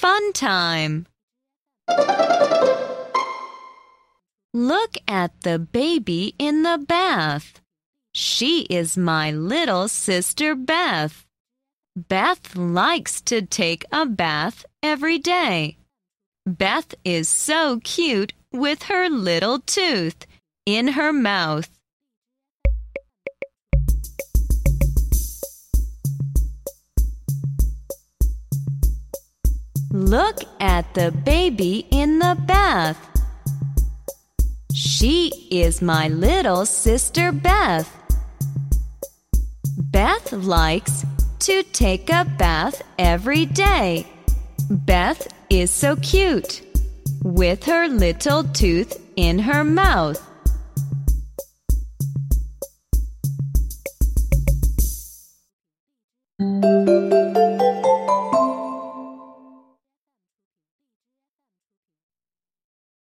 Fun time. Look at the baby in the bath. She is my little sister Beth. Beth likes to take a bath every day. Beth is so cute with her little tooth in her mouth. Look at the baby in the bath. She is my little sister Beth. Beth likes to take a bath every day. Beth is so cute with her little tooth in her mouth.